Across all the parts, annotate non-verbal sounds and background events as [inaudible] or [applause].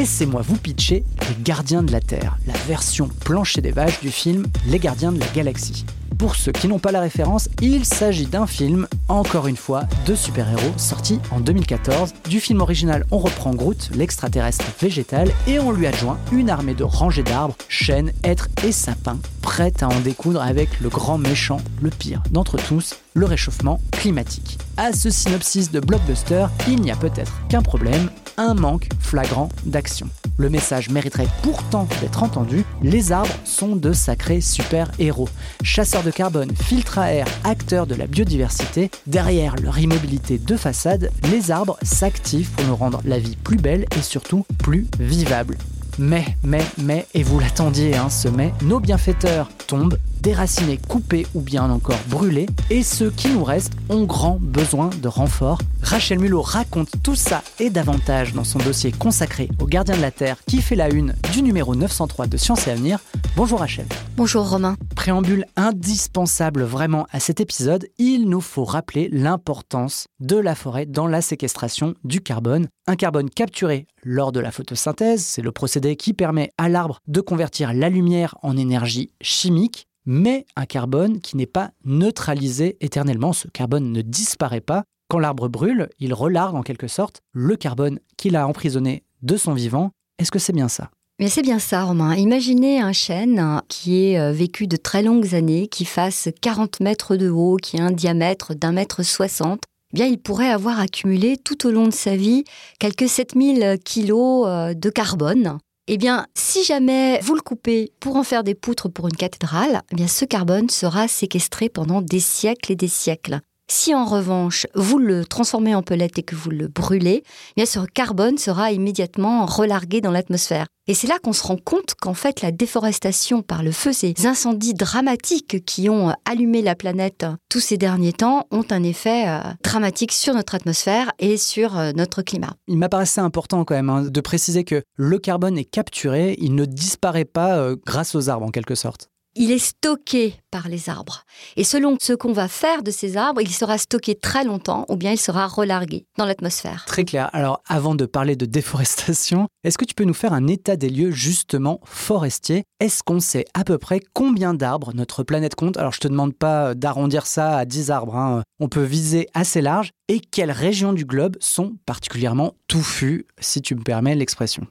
Laissez-moi vous pitcher Les Gardiens de la Terre, la version plancher des vaches du film Les Gardiens de la Galaxie. Pour ceux qui n'ont pas la référence, il s'agit d'un film, encore une fois, de super-héros sorti en 2014. Du film original, on reprend Groot, l'extraterrestre végétal, et on lui adjoint une armée de rangées d'arbres, chênes, êtres et sapins, prêtes à en découdre avec le grand méchant, le pire d'entre tous, le réchauffement climatique. À ce synopsis de blockbuster, il n'y a peut-être qu'un problème, un manque flagrant d'action. Le message mériterait pourtant d'être entendu, les arbres sont de sacrés super-héros. Chasseurs de carbone, filtres à air, acteurs de la biodiversité, derrière leur immobilité de façade, les arbres s'activent pour nous rendre la vie plus belle et surtout plus vivable. Mais, mais, mais, et vous l'attendiez, hein, ce mais, nos bienfaiteurs tombent, déracinés, coupés ou bien encore brûlés, et ceux qui nous restent ont grand besoin de renfort. Rachel Mulot raconte tout ça et davantage dans son dossier consacré aux gardiens de la Terre qui fait la une du numéro 903 de Science et Avenir. Bonjour Rachel. Bonjour Romain. Préambule indispensable vraiment à cet épisode, il nous faut rappeler l'importance de la forêt dans la séquestration du carbone. Un carbone capturé lors de la photosynthèse, c'est le procédé qui permet à l'arbre de convertir la lumière en énergie chimique mais un carbone qui n'est pas neutralisé éternellement. Ce carbone ne disparaît pas. Quand l'arbre brûle, il relargue en quelque sorte le carbone qu'il a emprisonné de son vivant. Est-ce que c'est bien ça? Mais c'est bien ça, Romain. Imaginez un chêne qui est euh, vécu de très longues années, qui fasse 40 mètres de haut, qui a un diamètre d'un mètre 60. Eh bien, il pourrait avoir accumulé tout au long de sa vie quelques 7000 kilos euh, de carbone. Eh bien, si jamais vous le coupez pour en faire des poutres pour une cathédrale, eh bien ce carbone sera séquestré pendant des siècles et des siècles. Si en revanche vous le transformez en pellet et que vous le brûlez, eh bien ce carbone sera immédiatement relargué dans l'atmosphère. Et c'est là qu'on se rend compte qu'en fait la déforestation par le feu, ces incendies dramatiques qui ont allumé la planète tous ces derniers temps, ont un effet euh, dramatique sur notre atmosphère et sur euh, notre climat. Il m'apparaissait important quand même hein, de préciser que le carbone est capturé, il ne disparaît pas euh, grâce aux arbres en quelque sorte il est stocké par les arbres. Et selon ce qu'on va faire de ces arbres, il sera stocké très longtemps ou bien il sera relargué dans l'atmosphère. Très clair. Alors avant de parler de déforestation, est-ce que tu peux nous faire un état des lieux justement forestier? Est-ce qu'on sait à peu près combien d'arbres notre planète compte? Alors je te demande pas d'arrondir ça à 10 arbres, hein. on peut viser assez large. Et quelles régions du globe sont particulièrement touffues, si tu me permets l'expression?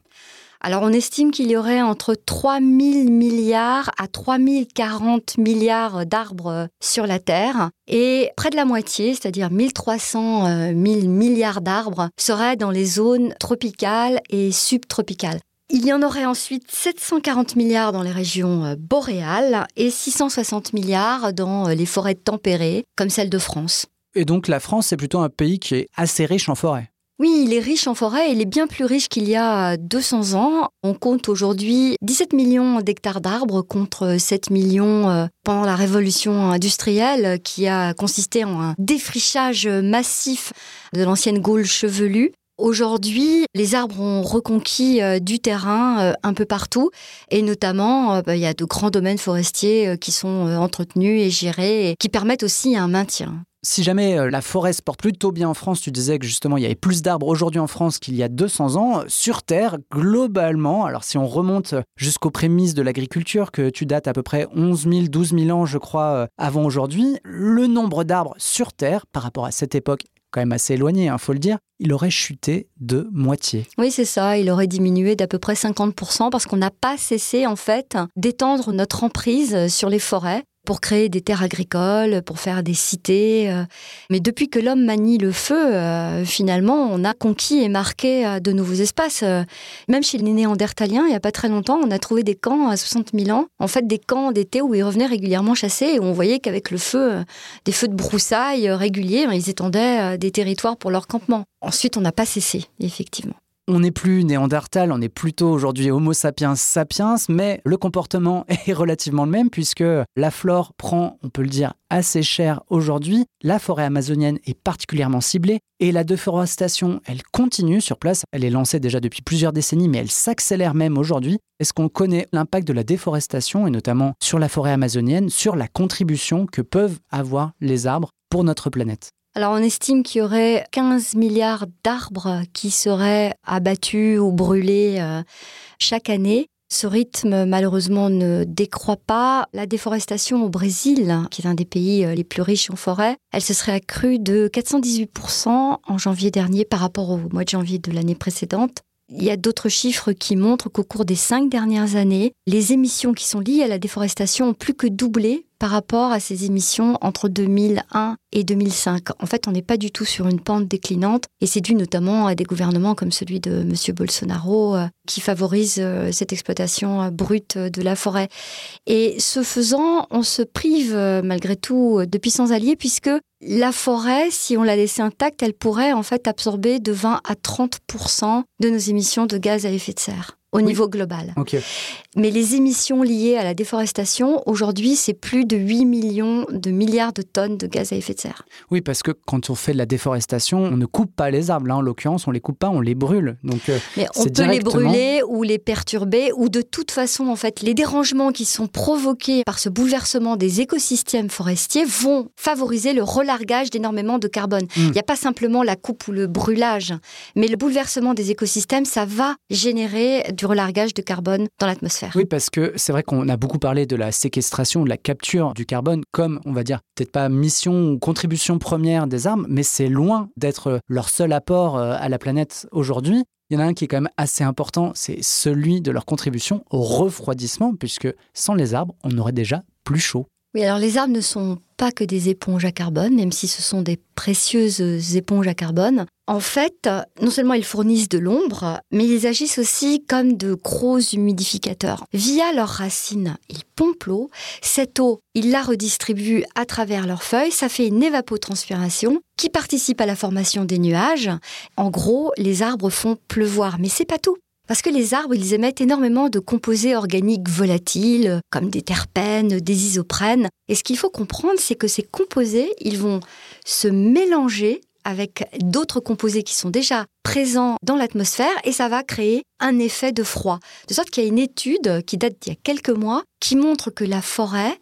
Alors on estime qu'il y aurait entre 3 000 milliards à 3 040 milliards d'arbres sur la Terre et près de la moitié, c'est-à-dire 1300 000 milliards d'arbres, seraient dans les zones tropicales et subtropicales. Il y en aurait ensuite 740 milliards dans les régions euh, boréales et 660 milliards dans euh, les forêts tempérées, comme celle de France. Et donc la France, c'est plutôt un pays qui est assez riche en forêt oui, il est riche en forêt, il est bien plus riche qu'il y a 200 ans. On compte aujourd'hui 17 millions d'hectares d'arbres contre 7 millions euh, pendant la révolution industrielle qui a consisté en un défrichage massif de l'ancienne Gaule chevelue. Aujourd'hui, les arbres ont reconquis euh, du terrain euh, un peu partout et notamment, bah, il y a de grands domaines forestiers qui sont entretenus et gérés et qui permettent aussi un maintien. Si jamais euh, la forêt se porte plutôt bien en France, tu disais que justement il y avait plus d'arbres aujourd'hui en France qu'il y a 200 ans, sur Terre, globalement, alors si on remonte jusqu'aux prémices de l'agriculture, que tu dates à peu près 11 000, 12 000 ans, je crois, euh, avant aujourd'hui, le nombre d'arbres sur Terre, par rapport à cette époque, quand même assez éloigné, il hein, faut le dire, il aurait chuté de moitié. Oui, c'est ça, il aurait diminué d'à peu près 50% parce qu'on n'a pas cessé en fait d'étendre notre emprise sur les forêts. Pour créer des terres agricoles, pour faire des cités. Euh. Mais depuis que l'homme manie le feu, euh, finalement, on a conquis et marqué euh, de nouveaux espaces. Même chez les Néandertaliens, il n'y a pas très longtemps, on a trouvé des camps à 60 000 ans. En fait, des camps d'été où ils revenaient régulièrement chasser et où on voyait qu'avec le feu, des feux de broussailles réguliers, ils étendaient des territoires pour leur campement. Ensuite, on n'a pas cessé, effectivement on n'est plus néandertal, on est plutôt aujourd'hui Homo sapiens sapiens, mais le comportement [laughs] est relativement le même puisque la flore prend, on peut le dire, assez cher aujourd'hui. La forêt amazonienne est particulièrement ciblée et la déforestation, elle continue sur place. Elle est lancée déjà depuis plusieurs décennies, mais elle s'accélère même aujourd'hui. Est-ce qu'on connaît l'impact de la déforestation et notamment sur la forêt amazonienne, sur la contribution que peuvent avoir les arbres pour notre planète? Alors on estime qu'il y aurait 15 milliards d'arbres qui seraient abattus ou brûlés euh, chaque année. Ce rythme, malheureusement, ne décroît pas. La déforestation au Brésil, qui est un des pays euh, les plus riches en forêt, elle se serait accrue de 418% en janvier dernier par rapport au mois de janvier de l'année précédente. Il y a d'autres chiffres qui montrent qu'au cours des cinq dernières années, les émissions qui sont liées à la déforestation ont plus que doublé par rapport à ces émissions entre 2001 et 2005. En fait, on n'est pas du tout sur une pente déclinante et c'est dû notamment à des gouvernements comme celui de M. Bolsonaro euh, qui favorisent euh, cette exploitation euh, brute de la forêt. Et ce faisant, on se prive malgré tout de puissants alliés puisque la forêt, si on la laissait intacte, elle pourrait en fait absorber de 20 à 30 de nos émissions de gaz à effet de serre au niveau global. Mais les émissions liées à la déforestation, aujourd'hui, c'est plus de 8 millions de milliards de tonnes de gaz à effet de serre. Oui, parce que quand on fait de la déforestation, on ne coupe pas les arbres. Là, en l'occurrence, on les coupe pas, on les brûle. Donc, euh, Mais on peut les brûler ou les perturber, ou de toute façon, en fait, les dérangements qui sont provoqués par ce bouleversement des écosystèmes forestiers vont favoriser le relargage d'énormément de carbone. Hmm. Il n'y a pas simplement la coupe ou le brûlage, mais le bouleversement des écosystèmes, ça va générer du relargage de carbone dans l'atmosphère. Oui, parce que c'est vrai qu'on a beaucoup parlé de la séquestration, de la capture du carbone comme, on va dire, peut-être pas mission ou contribution première des arbres, mais c'est loin d'être leur seul apport euh, à la planète aujourd'hui. Il y en a un qui est quand même assez important, c'est celui de leur contribution au refroidissement, puisque sans les arbres, on aurait déjà plus chaud. Oui, alors les arbres ne sont pas que des éponges à carbone, même si ce sont des précieuses éponges à carbone. En fait, non seulement ils fournissent de l'ombre, mais ils agissent aussi comme de gros humidificateurs. Via leurs racines, ils pompent l'eau. Cette eau, ils la redistribuent à travers leurs feuilles. Ça fait une évapotranspiration qui participe à la formation des nuages. En gros, les arbres font pleuvoir, mais c'est pas tout. Parce que les arbres, ils émettent énormément de composés organiques volatiles, comme des terpènes, des isoprènes. Et ce qu'il faut comprendre, c'est que ces composés, ils vont se mélanger avec d'autres composés qui sont déjà présents dans l'atmosphère et ça va créer un effet de froid. De sorte qu'il y a une étude qui date d'il y a quelques mois qui montre que la forêt,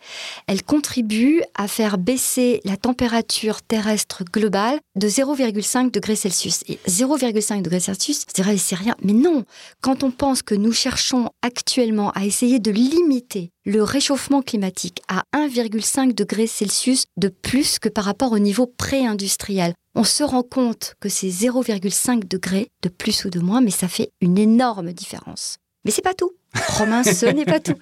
elle contribue à faire baisser la température terrestre globale de 0,5 degrés Celsius. Et 0,5 degrés Celsius, c'est rien. Mais non, quand on pense que nous cherchons actuellement à essayer de limiter le réchauffement climatique à 1,5 degrés Celsius de plus que par rapport au niveau pré-industriel, on se rend compte que c'est 0,5 degrés de plus ou de moins, mais ça fait une énorme différence. Mais c'est pas tout. Romain, ce n'est pas tout.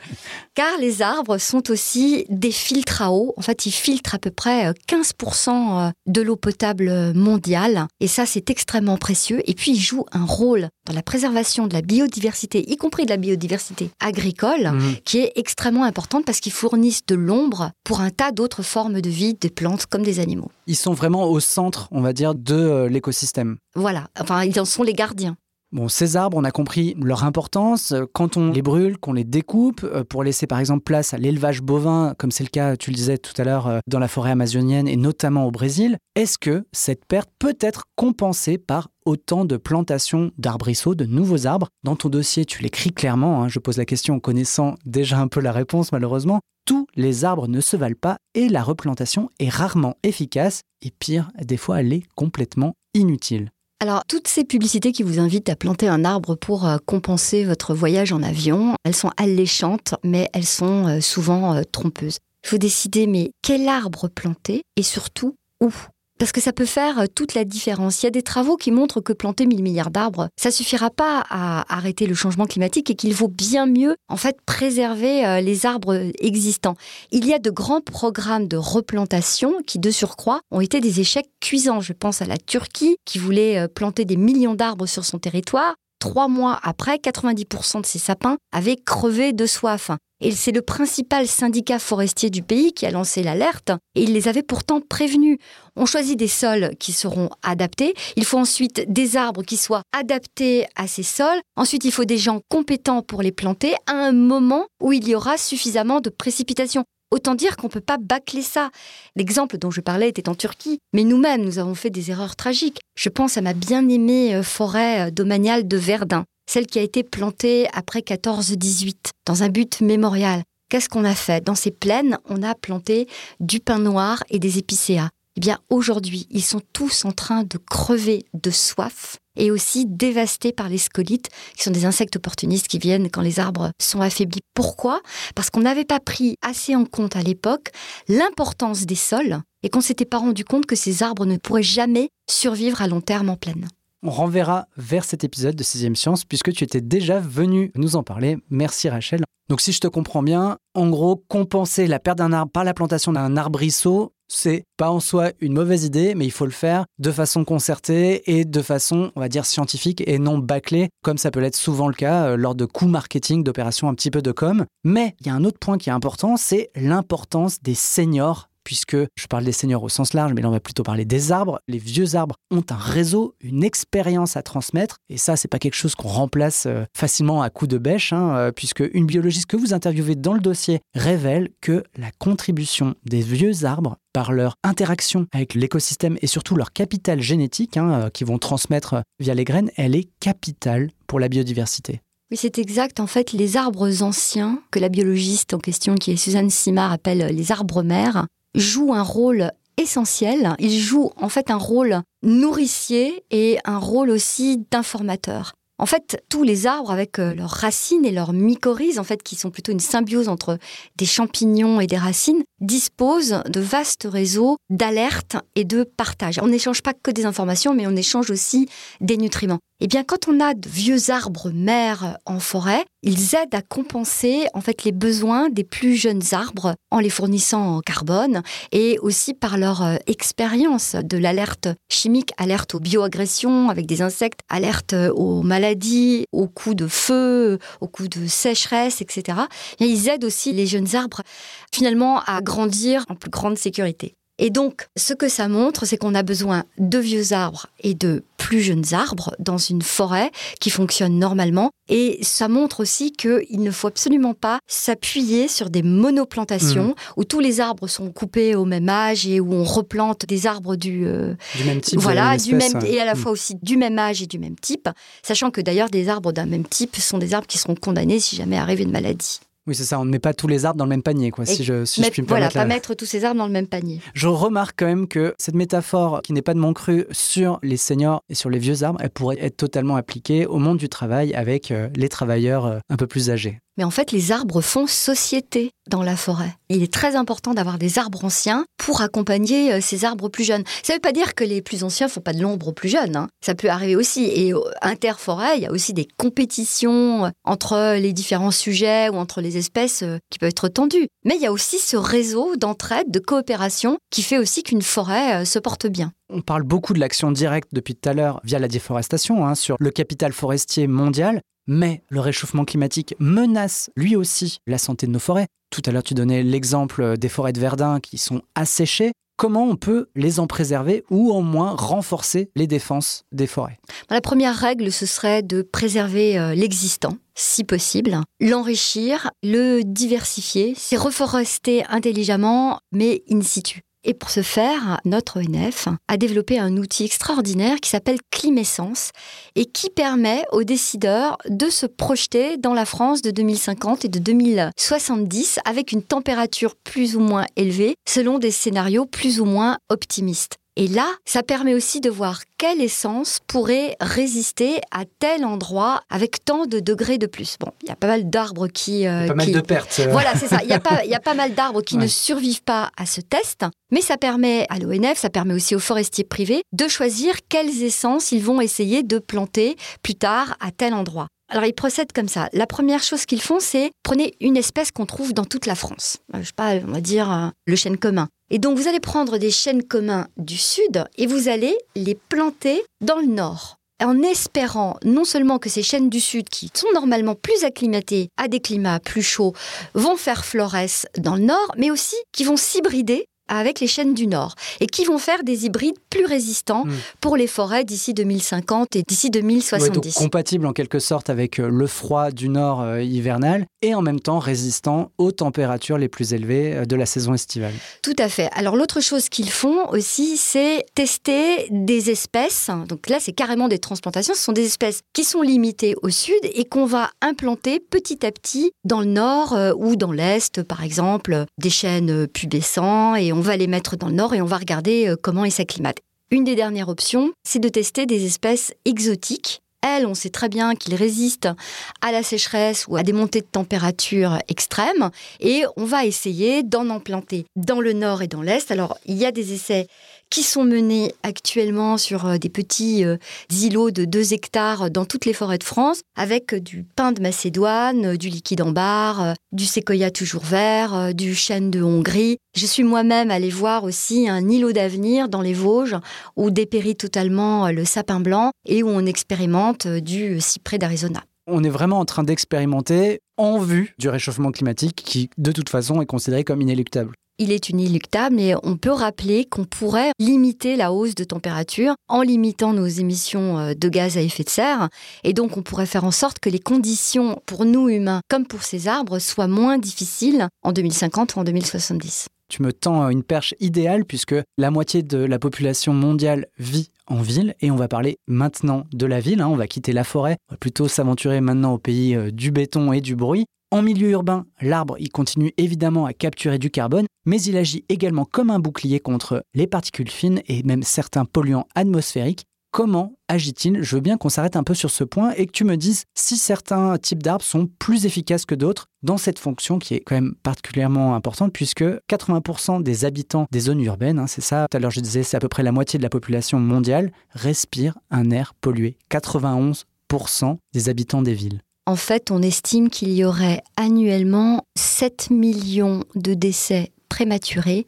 Car les arbres sont aussi des filtres à eau. En fait, ils filtrent à peu près 15% euh, de l'eau potable mondiale. Et ça, c'est extrêmement précieux. Et puis, ils jouent un rôle dans la préservation de la biodiversité, y compris de la biodiversité agricole, mhm. qui est extrêmement importante parce qu'ils fournissent de l'ombre pour un tas d'autres formes de vie, des plantes comme des animaux. Ils sont vraiment au centre, on va dire, de euh, l'écosystème. Voilà. Enfin, ils en sont les gardiens. Bon, ces arbres, on a compris leur importance. Quand on les brûle, qu'on les découpe, euh, pour laisser par exemple place à l'élevage bovin, comme c'est le cas, tu le disais tout à l'heure, euh, dans la forêt amazonienne et notamment au Brésil, est-ce que cette perte peut être compensée par autant de plantations d'arbrisseaux, de nouveaux arbres? Dans ton dossier, tu l'écris clairement, hein, je pose la question en connaissant déjà un peu la réponse malheureusement. Tous les arbres ne se valent pas et la replantation est rarement efficace et pire, des fois elle est complètement inutile. Alors, toutes ces publicités qui vous invitent à planter un arbre pour euh, compenser votre voyage en avion, elles sont alléchantes, mais elles sont euh, souvent euh, trompeuses. Il faut décider, mais quel arbre planter et surtout où? Parce que ça peut faire euh, toute la différence. Il y a des travaux qui montrent que planter 1000 milliards d'arbres, ça suffira pas à arrêter le changement climatique et qu'il vaut bien mieux, en fait, préserver euh, les arbres existants. Il y a de grands programmes de replantation qui, de surcroît, ont été des échecs cuisants. Je pense à la Turquie qui voulait euh, planter des millions d'arbres sur son territoire. Trois mois après, 90% de ces sapins avaient crevé de soif. Et c'est le principal syndicat forestier du pays qui a lancé l'alerte, et il les avait pourtant prévenus. On choisit des sols qui seront adaptés, il faut ensuite des arbres qui soient adaptés à ces sols, ensuite il faut des gens compétents pour les planter à un moment où il y aura suffisamment de précipitations. Autant dire qu'on ne peut pas bâcler ça. L'exemple dont je parlais était en Turquie, mais nous-mêmes, nous avons fait des erreurs tragiques. Je pense à ma bien-aimée euh, forêt euh, domaniale de Verdun celle qui a été plantée après 14-18, dans un but mémorial. Qu'est-ce qu'on a fait? Dans ces plaines, on a planté du pin noir et des épicéas. Eh bien, aujourd'hui, ils sont tous en train de crever de soif et aussi dévastés par les scolites, qui sont des insectes opportunistes qui viennent quand les arbres sont affaiblis. Pourquoi? Parce qu'on n'avait pas pris assez en compte à l'époque l'importance des sols et qu'on s'était pas rendu compte que ces arbres ne pourraient jamais survivre à long terme en plaine on renverra vers cet épisode de Sixième Science puisque tu étais déjà venu nous en parler. Merci Rachel. Donc si je te comprends bien, en gros, compenser la perte d'un arbre par la plantation d'un arbrisseau, c'est pas en soi une mauvaise idée, mais il faut le faire de façon concertée et de façon, on va dire, scientifique et non bâclée, comme ça peut l'être souvent le cas euh, lors de coups marketing, d'opérations un petit peu de com. Mais il y a un autre point qui est important, c'est l'importance des seniors puisque je parle des seigneurs au sens large, mais là on va plutôt parler des arbres. Les vieux arbres ont un réseau, une expérience à transmettre, et ça c'est pas quelque chose qu'on remplace euh, facilement à coup de bêche, hein, euh, puisque une biologiste que vous interviewez dans le dossier révèle que la contribution des vieux arbres par leur interaction avec l'écosystème et surtout leur capital génétique hein, euh, qu'ils vont transmettre via les graines, elle est capitale pour la biodiversité. Oui, c'est exact. En fait, les arbres anciens, que la biologiste en question, qui est Suzanne Simard, appelle les arbres mères, joue un rôle essentiel. Il joue en fait un rôle nourricier et un rôle aussi d'informateur. En fait, tous les arbres, avec euh, leurs racines et leurs mycorhizes, en fait, qui sont plutôt une symbiose entre des champignons et des racines, disposent de vastes réseaux d'alerte et de partage. On n'échange pas que des informations, mais on échange aussi des nutriments. Eh bien, quand on a de vieux arbres mères en forêt, ils aident à compenser en fait les besoins des plus jeunes arbres en les fournissant en carbone et aussi par leur euh, expérience de l'alerte chimique, alerte aux bioagressions avec des insectes, alerte euh, aux maladies, aux coups de feu, aux coups de sécheresse, etc. Et ils aident aussi les jeunes arbres finalement à grandir en plus grande sécurité. Et donc, ce que ça montre, c'est qu'on a besoin de vieux arbres et de plus jeunes arbres dans une forêt qui fonctionne normalement. Et ça montre aussi qu'il ne faut absolument pas s'appuyer sur des monoplantations mmh. où tous les arbres sont coupés au même âge et où on replante des arbres du, euh, du même type. Voilà, du même, et à la mmh. fois aussi du même âge et du même type. Sachant que d'ailleurs, des arbres d'un même type sont des arbres qui seront condamnés si jamais arrive une maladie. Oui, c'est ça, on ne met pas tous les arbres dans le même panier, quoi, si je, si je puis me Voilà, pas mettre tous ces arbres dans le même panier. Je remarque quand même que cette métaphore, qui n'est pas de mon cru, sur les seniors et sur les vieux arbres, elle pourrait être totalement appliquée au monde du travail avec euh, les travailleurs euh, un peu plus âgés. Mais en fait, les arbres font société dans la forêt. Il est très important d'avoir des arbres anciens pour accompagner euh, ces arbres plus jeunes. Ça ne veut pas dire que les plus anciens font pas de l'ombre aux plus jeunes. Hein. Ça peut arriver aussi. Et interforêt, il y a aussi des compétitions euh, entre les différents sujets ou entre les espèces euh, qui peuvent être tendues. Mais il y a aussi ce réseau d'entraide, de coopération qui fait aussi qu'une forêt se porte bien. On parle beaucoup de l'action directe depuis tout à l'heure via la déforestation hein, sur le capital forestier mondial, mais le réchauffement climatique menace lui aussi la santé de nos forêts. Tout à l'heure, tu donnais l'exemple des forêts de Verdun qui sont asséchées. Comment on peut les en préserver ou au moins renforcer les défenses des forêts? La première règle, ce serait de préserver euh, l'existant, si possible, l'enrichir, le diversifier, c'est reforester intelligemment, mais in situ. Et pour ce faire, notre ONF a développé un outil extraordinaire qui s'appelle Climessence et qui permet aux décideurs de se projeter dans la France de 2050 et de 2070 avec une température plus ou moins élevée selon des scénarios plus ou moins optimistes. Et là, ça permet aussi de voir quelle essence pourrait résister à tel endroit avec tant de degrés de plus. Bon, il y a pas mal d'arbres qui... Euh, pas mal de pertes. Voilà, c'est ça. Il y, a pas, [laughs] y a pas mal d'arbres qui ne survivent pas à ce test, mais ça permet à l'ONF, ça permet aussi aux forestiers privés de choisir quelles essences ils vont essayer de planter plus tard à tel endroit. Alors ils procèdent comme ça. La première chose qu'ils font, c'est prenez une espèce qu'on trouve dans toute la France. Euh, je sais pas, on va dire le chêne commun. Et donc vous allez prendre des chênes communs du sud et vous allez les planter dans le nord en espérant non seulement que ces chênes du sud, qui sont normalement plus acclimatés à des climats plus chauds, vont faire florès dans le nord, mais aussi qu'ils vont s'hybrider avec les chênes du Nord et qui vont faire des hybrides plus résistants hmm. pour les forêts d'ici 2050 et d'ici 2070. donc compatibles en quelque sorte avec euh, le froid du Nord euh, hivernal et en même temps résistants aux températures les plus élevées euh, de la saison estivale. Tout à fait. Alors l'autre chose qu'ils font aussi, c'est tester des espèces. Donc là, c'est carrément des transplantations. Ce sont des espèces qui sont limitées au sud et qu'on va implanter petit à petit dans le Nord ou dans l'Est, par exemple, des chênes pubescents et on va les mettre dans le nord et on va regarder euh, comment ils s'acclimatent. Une des dernières options, c'est de tester des espèces exotiques. Elles, on sait très bien qu'ils résistent à la sécheresse ou à des montées de température extrêmes et on va essayer d'en implanter dans le nord et dans l'est. Alors, il y a des essais qui sont menés actuellement sur euh, des petits euh, îlots de 2 hectares dans toutes les forêts de France, avec du pin de Macédoine, du liquide en barre, du séquoia toujours vert, du chêne de Hongrie. Je suis moi-même allée voir aussi un îlot d'avenir dans les Vosges où dépérit totalement le sapin blanc et où on expérimente du cyprès d'Arizona. On est vraiment en train d'expérimenter en vue du réchauffement climatique qui, de toute façon, est considéré comme inéluctable il est inéluctable et on peut rappeler qu'on pourrait limiter la hausse de température en limitant nos émissions euh, de gaz à effet de serre. Et donc on pourrait faire en sorte que les conditions pour nous humains comme pour ces arbres soient moins difficiles en 2050 ou en 2070. Tu me tends une perche idéale puisque la moitié de la population mondiale vit en ville et on va parler maintenant de la ville. Hein. On va quitter la forêt, on va plutôt s'aventurer maintenant au pays euh, du béton et du bruit. En milieu urbain, l'arbre il continue évidemment à capturer du carbone, mais il agit également comme un bouclier contre les particules fines et même certains polluants atmosphériques. Comment agit-il? Je veux bien qu'on s'arrête un peu sur ce point et que tu me dises si certains types d'arbres sont plus efficaces que d'autres dans cette fonction qui est quand même particulièrement importante puisque 80% des habitants des zones urbaines, hein, c'est ça, tout à l'heure je disais c'est à peu près la moitié de la population mondiale, respire un air pollué. 91% des habitants des villes. En fait, on estime qu'il y aurait annuellement 7 millions de décès prématurés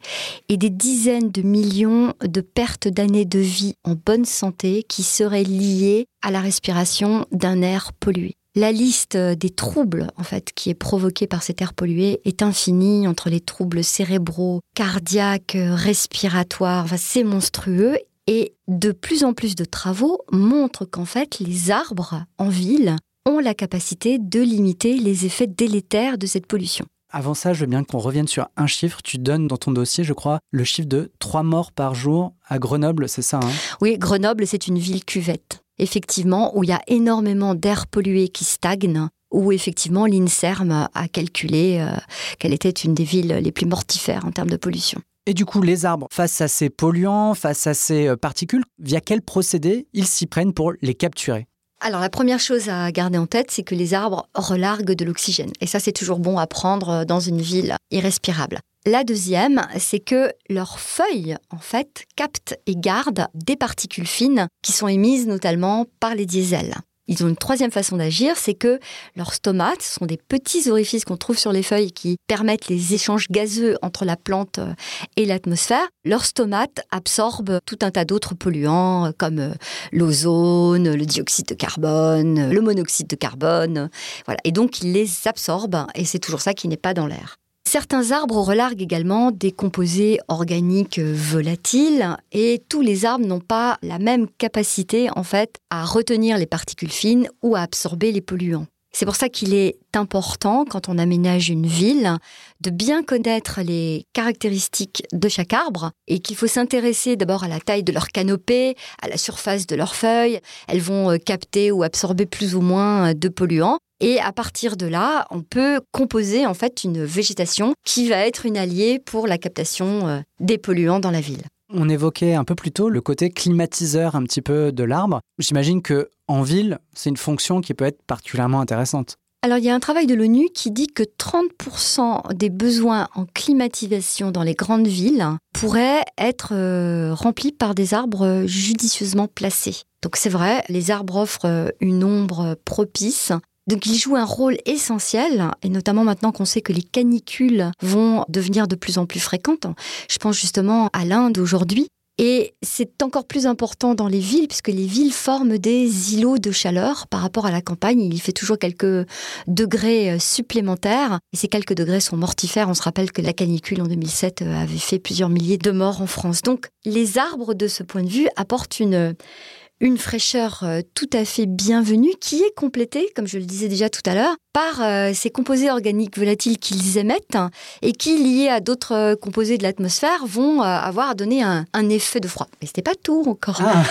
et des dizaines de millions de pertes d'années de vie en bonne santé qui seraient liées à la respiration d'un air pollué. La liste des troubles en fait qui est provoquée par cet air pollué est infinie entre les troubles cérébraux, cardiaques, respiratoires, c'est monstrueux et de plus en plus de travaux montrent qu'en fait les arbres en ville ont la capacité de limiter les effets délétères de cette pollution. Avant ça, je veux bien qu'on revienne sur un chiffre. Tu donnes dans ton dossier, je crois, le chiffre de 3 morts par jour à Grenoble, c'est ça hein? Oui, Grenoble, c'est une ville cuvette. Effectivement, où il y a énormément d'air pollué qui stagne, où effectivement l'INSERM a calculé euh, qu'elle était une des villes les plus mortifères en termes de pollution. Et du coup, les arbres, face à ces polluants, face à ces euh, particules, via quel procédé ils s'y prennent pour les capturer? Alors la première chose à garder en tête, c'est que les arbres relarguent de l'oxygène. Et ça, c'est toujours bon à prendre dans une ville irrespirable. La deuxième, c'est que leurs feuilles, en fait, captent et gardent des particules fines qui sont émises notamment par les diesels. Ils ont une troisième façon d'agir, c'est que leurs stomates sont des petits orifices qu'on trouve sur les feuilles qui permettent les échanges gazeux entre la plante euh, et l'atmosphère. Leurs stomates absorbent tout un tas d'autres polluants euh, comme euh, l'ozone, le dioxyde de carbone, le monoxyde de carbone. Voilà. Et donc, ils les absorbent et c'est toujours ça qui n'est pas dans l'air. Certains arbres relarguent également des composés organiques volatiles et tous les arbres n'ont pas la même capacité en fait à retenir les particules fines ou à absorber les polluants. C'est pour ça qu'il est important, quand on aménage une ville, de bien connaître les caractéristiques de chaque arbre et qu'il faut s'intéresser d'abord à la taille de leur canopée, à la surface de leurs feuilles. Elles vont euh, capter ou absorber plus ou moins de polluants. Et à partir de là, on peut composer en fait une végétation qui va être une alliée pour la captation euh, des polluants dans la ville. On évoquait un peu plus tôt le côté climatiseur un petit peu de l'arbre. J'imagine que en ville, c'est une fonction qui peut être particulièrement intéressante. Alors il y a un travail de l'ONU qui dit que 30% des besoins en climatisation dans les grandes villes pourraient être euh, remplis par des arbres judicieusement placés. Donc c'est vrai, les arbres offrent euh, une ombre propice. Donc ils jouent un rôle essentiel, et notamment maintenant qu'on sait que les canicules vont devenir de plus en plus fréquentes. Je pense justement à l'Inde aujourd'hui, et c'est encore plus important dans les villes, puisque les villes forment des îlots de chaleur par rapport à la campagne. Il fait toujours quelques degrés euh, supplémentaires. Et ces quelques degrés sont mortifères. On se rappelle que la canicule en 2007 euh, avait fait plusieurs milliers de morts en France. Donc les arbres, de ce point de vue, apportent une une fraîcheur euh, tout à fait bienvenue qui est complétée, comme je le disais déjà tout à l'heure, par euh, ces composés organiques volatiles qu'ils émettent et qui, liés à d'autres euh, composés de l'atmosphère, vont avoir donné un, un, effet de froid. Mais ce n'est pas tout encore. Ah.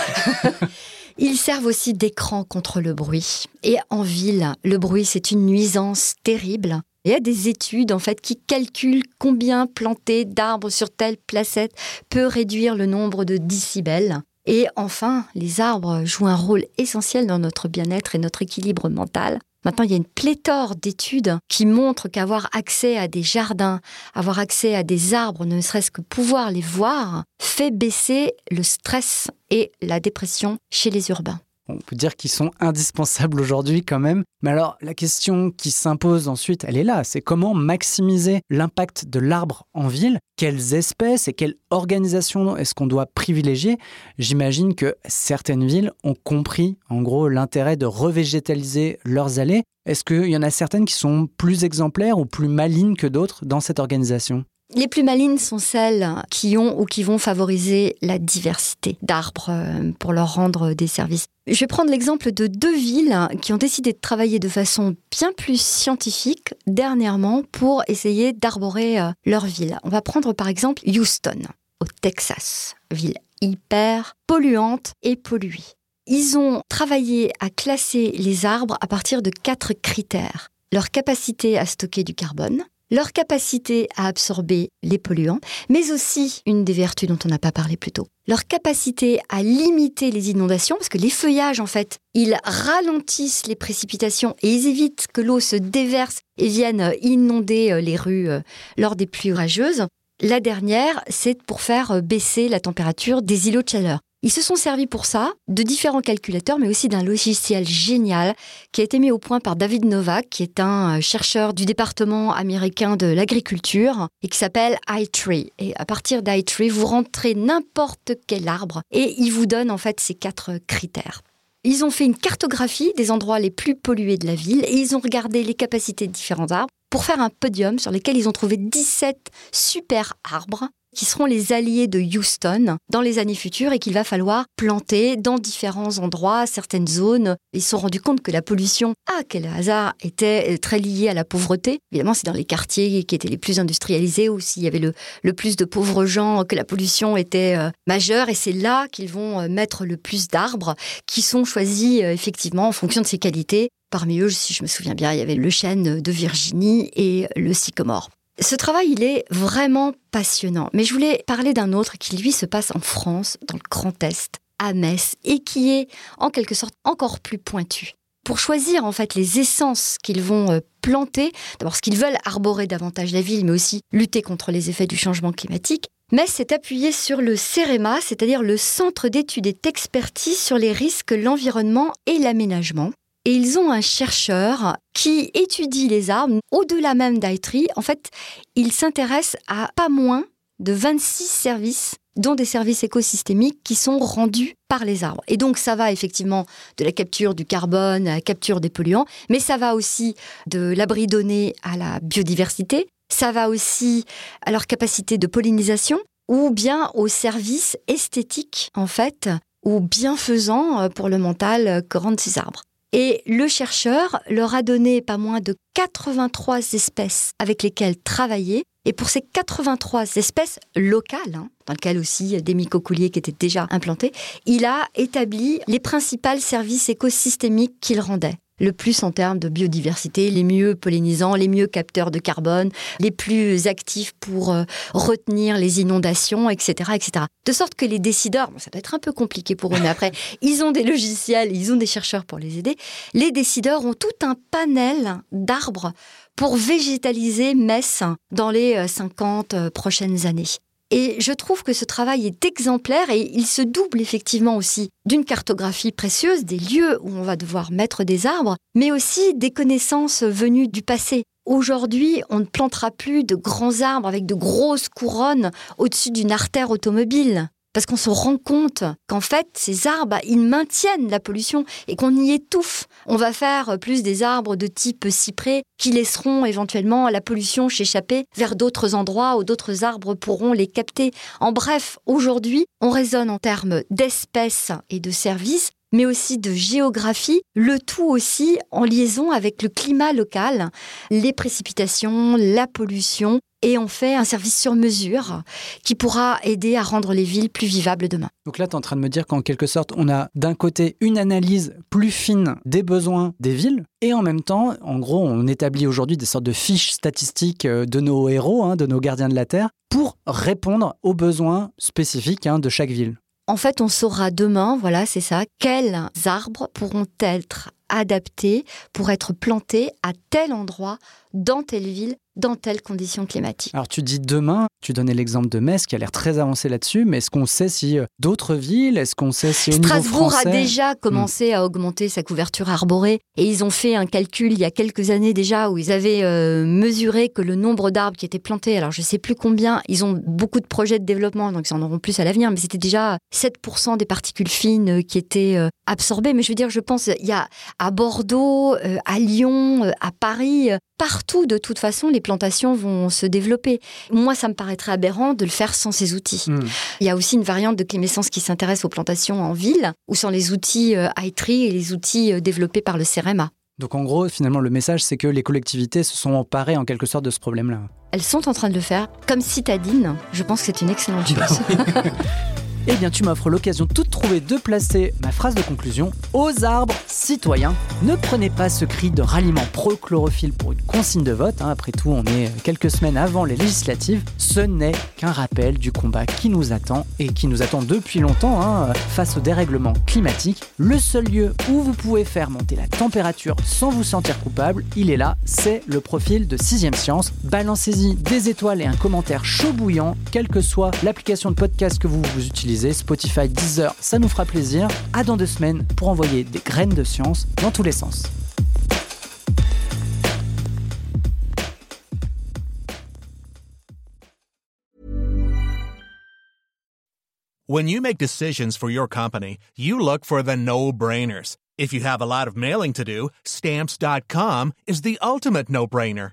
[laughs] Ils servent aussi d'écran contre le bruit. Et en ville, le bruit, c'est une nuisance terrible. Il y a des études en fait qui calculent combien planter d'arbres sur telle placette peut réduire le nombre de décibels. Et enfin, les arbres jouent un rôle essentiel dans notre bien-être et notre équilibre mental. Maintenant, il y a une pléthore d'études qui montrent qu'avoir accès à des jardins, avoir accès à des arbres, ne serait-ce que pouvoir les voir, fait baisser le stress et la dépression chez les urbains on peut dire qu'ils sont indispensables aujourd'hui quand même. Mais alors la question qui s'impose ensuite, elle est là, c'est comment maximiser l'impact de l'arbre en ville? Quelles espèces et quelle organisation est-ce qu'on doit privilégier? J'imagine que certaines villes ont compris en gros l'intérêt de revégétaliser leurs allées. Est-ce qu'il y en a certaines qui sont plus exemplaires ou plus malignes que d'autres dans cette organisation? Les plus malines sont celles qui ont ou qui vont favoriser la diversité d'arbres euh, pour leur rendre des services. Je vais prendre l'exemple de deux villes qui ont décidé de travailler de façon bien plus scientifique dernièrement pour essayer d'arborer euh, leur ville. On va prendre par exemple Houston, au Texas, ville hyper polluante et polluée. Ils ont travaillé à classer les arbres à partir de quatre critères. Leur capacité à stocker du carbone, leur capacité à absorber les polluants, mais aussi une des vertus dont on n'a pas parlé plus tôt, leur capacité à limiter les inondations, parce que les feuillages, en fait, ils ralentissent les précipitations et ils évitent que l'eau se déverse et vienne inonder euh, les rues euh, lors des pluies orageuses. La dernière, c'est pour faire euh, baisser la température des îlots de chaleur. Ils se sont servis pour ça de différents calculateurs, mais aussi d'un logiciel génial qui a été mis au point par David Novak, qui est un euh, chercheur du département américain de l'agriculture et qui s'appelle iTree. Et à partir d'iTree, vous rentrez n'importe quel arbre et il vous donne en fait ces quatre critères. Ils ont fait une cartographie des endroits les plus pollués de la ville et ils ont regardé les capacités de différents arbres pour faire un podium sur lequel ils ont trouvé 17 super arbres qui seront les alliés de Houston dans les années futures et qu'il va falloir planter dans différents endroits, certaines zones. Ils se sont rendus compte que la pollution, ah quel hasard, était euh, très liée à la pauvreté. Évidemment, c'est dans les quartiers qui étaient les plus industrialisés où s'il y avait le, plus de pauvres gens que la pollution était euh, majeure et c'est là qu'ils vont euh, mettre le plus d'arbres qui sont choisis effectivement en fonction de ses qualités. Parmi eux, si je me souviens bien, il y avait le chêne de Virginie et le sycomore. Ce travail, il est vraiment passionnant. Mais je voulais parler d'un autre qui, lui, se passe en France, dans le Grand Est, à Metz, et qui est, en quelque sorte, encore plus pointu. Pour choisir, en fait, les essences qu'ils vont euh, planter, d'abord, ce qu'ils veulent arborer davantage la ville, mais aussi lutter contre les effets du changement climatique, Metz s'est appuyé sur le CEREMA, c'est-à-dire le Centre d'études et d'expertise sur les risques, l'environnement et l'aménagement, et ils ont un chercheur qui étudie les arbres. Au-delà même d'Aitri, en fait, il s'intéresse à pas moins de 26 services dont des services écosystémiques qui sont rendus par les arbres. Et donc ça va effectivement de la capture du carbone à la capture des polluants, mais ça va aussi de l'abri donné à la biodiversité, ça va aussi à leur capacité de pollinisation ou bien aux services esthétiques en fait ou bienfaisants pour le mental que rendent ces arbres. Et le chercheur leur a donné pas moins de 83 espèces avec lesquelles travailler. Et pour ces 83 espèces locales, hein, dans lesquelles aussi des mycocouliers qui étaient déjà implantés, il a établi les principaux services écosystémiques qu'il rendait. Le plus en termes de biodiversité, les mieux pollinisants, les mieux capteurs de carbone, les plus actifs pour euh, retenir les inondations, etc., etc. De sorte que les décideurs, ça doit être un peu compliqué pour eux, mais après, [laughs] ils ont des logiciels, ils ont des chercheurs pour les aider. Les décideurs ont tout un panel d'arbres pour végétaliser Metz dans les 50 euh, prochaines années. Et je trouve que ce travail est exemplaire et il se double effectivement aussi d'une cartographie précieuse des lieux où on va devoir mettre des arbres, mais aussi des connaissances venues du passé. Aujourd'hui, on ne plantera plus de grands arbres avec de grosses couronnes au-dessus d'une artère automobile parce qu'on se rend compte qu'en fait, ces arbres, ils maintiennent la pollution et qu'on y étouffe. On va faire plus des arbres de type cyprès qui laisseront éventuellement la pollution s'échapper vers d'autres endroits où d'autres arbres pourront les capter. En bref, aujourd'hui, on raisonne en termes d'espèces et de services mais aussi de géographie, le tout aussi en liaison avec le climat local, les précipitations, la pollution, et on fait un service sur mesure qui pourra aider à rendre les villes plus vivables demain. Donc là, tu es en train de me dire qu'en quelque sorte, on a d'un côté une analyse plus fine des besoins des villes, et en même temps, en gros, on établit aujourd'hui des sortes de fiches statistiques euh, de nos héros, hein, de nos gardiens de la Terre, pour répondre aux besoins spécifiques hein, de chaque ville. En fait, on saura demain, voilà, c'est ça, quels arbres pourront être adaptés pour être plantés à tel endroit, dans telle ville, dans telles conditions climatiques. Alors tu dis demain, tu donnais l'exemple de Metz qui a l'air très avancé là-dessus, mais est-ce qu'on sait si euh, d'autres villes, est-ce qu'on sait si au Strasbourg a déjà hmm. commencé à augmenter sa couverture arborée et ils ont fait un calcul il y a quelques années déjà où ils avaient euh, mesuré que le nombre d'arbres qui étaient plantés, alors je sais plus combien, ils ont beaucoup de projets de développement donc ils en auront plus à l'avenir, mais c'était déjà 7% des particules fines euh, qui étaient absorbées. Mais je veux dire, je pense il y a à Bordeaux, à Lyon, à Paris, partout de toute façon les plantations vont se développer. Moi, ça me paraîtrait aberrant de le faire sans ces outils. Hmm. Il y a aussi une variante de Clémessence qui s'intéresse aux plantations en ville, ou sans les outils euh, ITRI et les outils euh, développés par le CEREMA. Donc en gros, finalement, le message, c'est que les collectivités se sont emparées en quelque sorte de ce problème-là. Elles sont en train de le faire. Comme citadine, je pense que c'est une excellente chose. [laughs] eh bien tu m'offres l'occasion toute trouvée de placer ma phrase de conclusion aux arbres citoyens. Ne prenez pas ce cri de ralliement pro-chlorophylle pour une consigne de vote, hein. après tout on est quelques semaines avant les législatives, ce n'est qu'un rappel du combat qui nous attend et qui nous attend depuis longtemps hein, face au dérèglement climatique. Le seul lieu où vous pouvez faire monter la température sans vous sentir coupable, il est là, c'est le profil de 6ème Science. Balancez-y des étoiles et un commentaire chaud bouillant, quelle que soit l'application de podcast que vous utilisez Spotify, Deezer, ça nous fera plaisir. À dans deux semaines pour envoyer des graines de science dans tous les sens. When you make decisions for your company, you look for the no-brainers. If you have a lot of mailing to do, stamps.com is the ultimate no-brainer.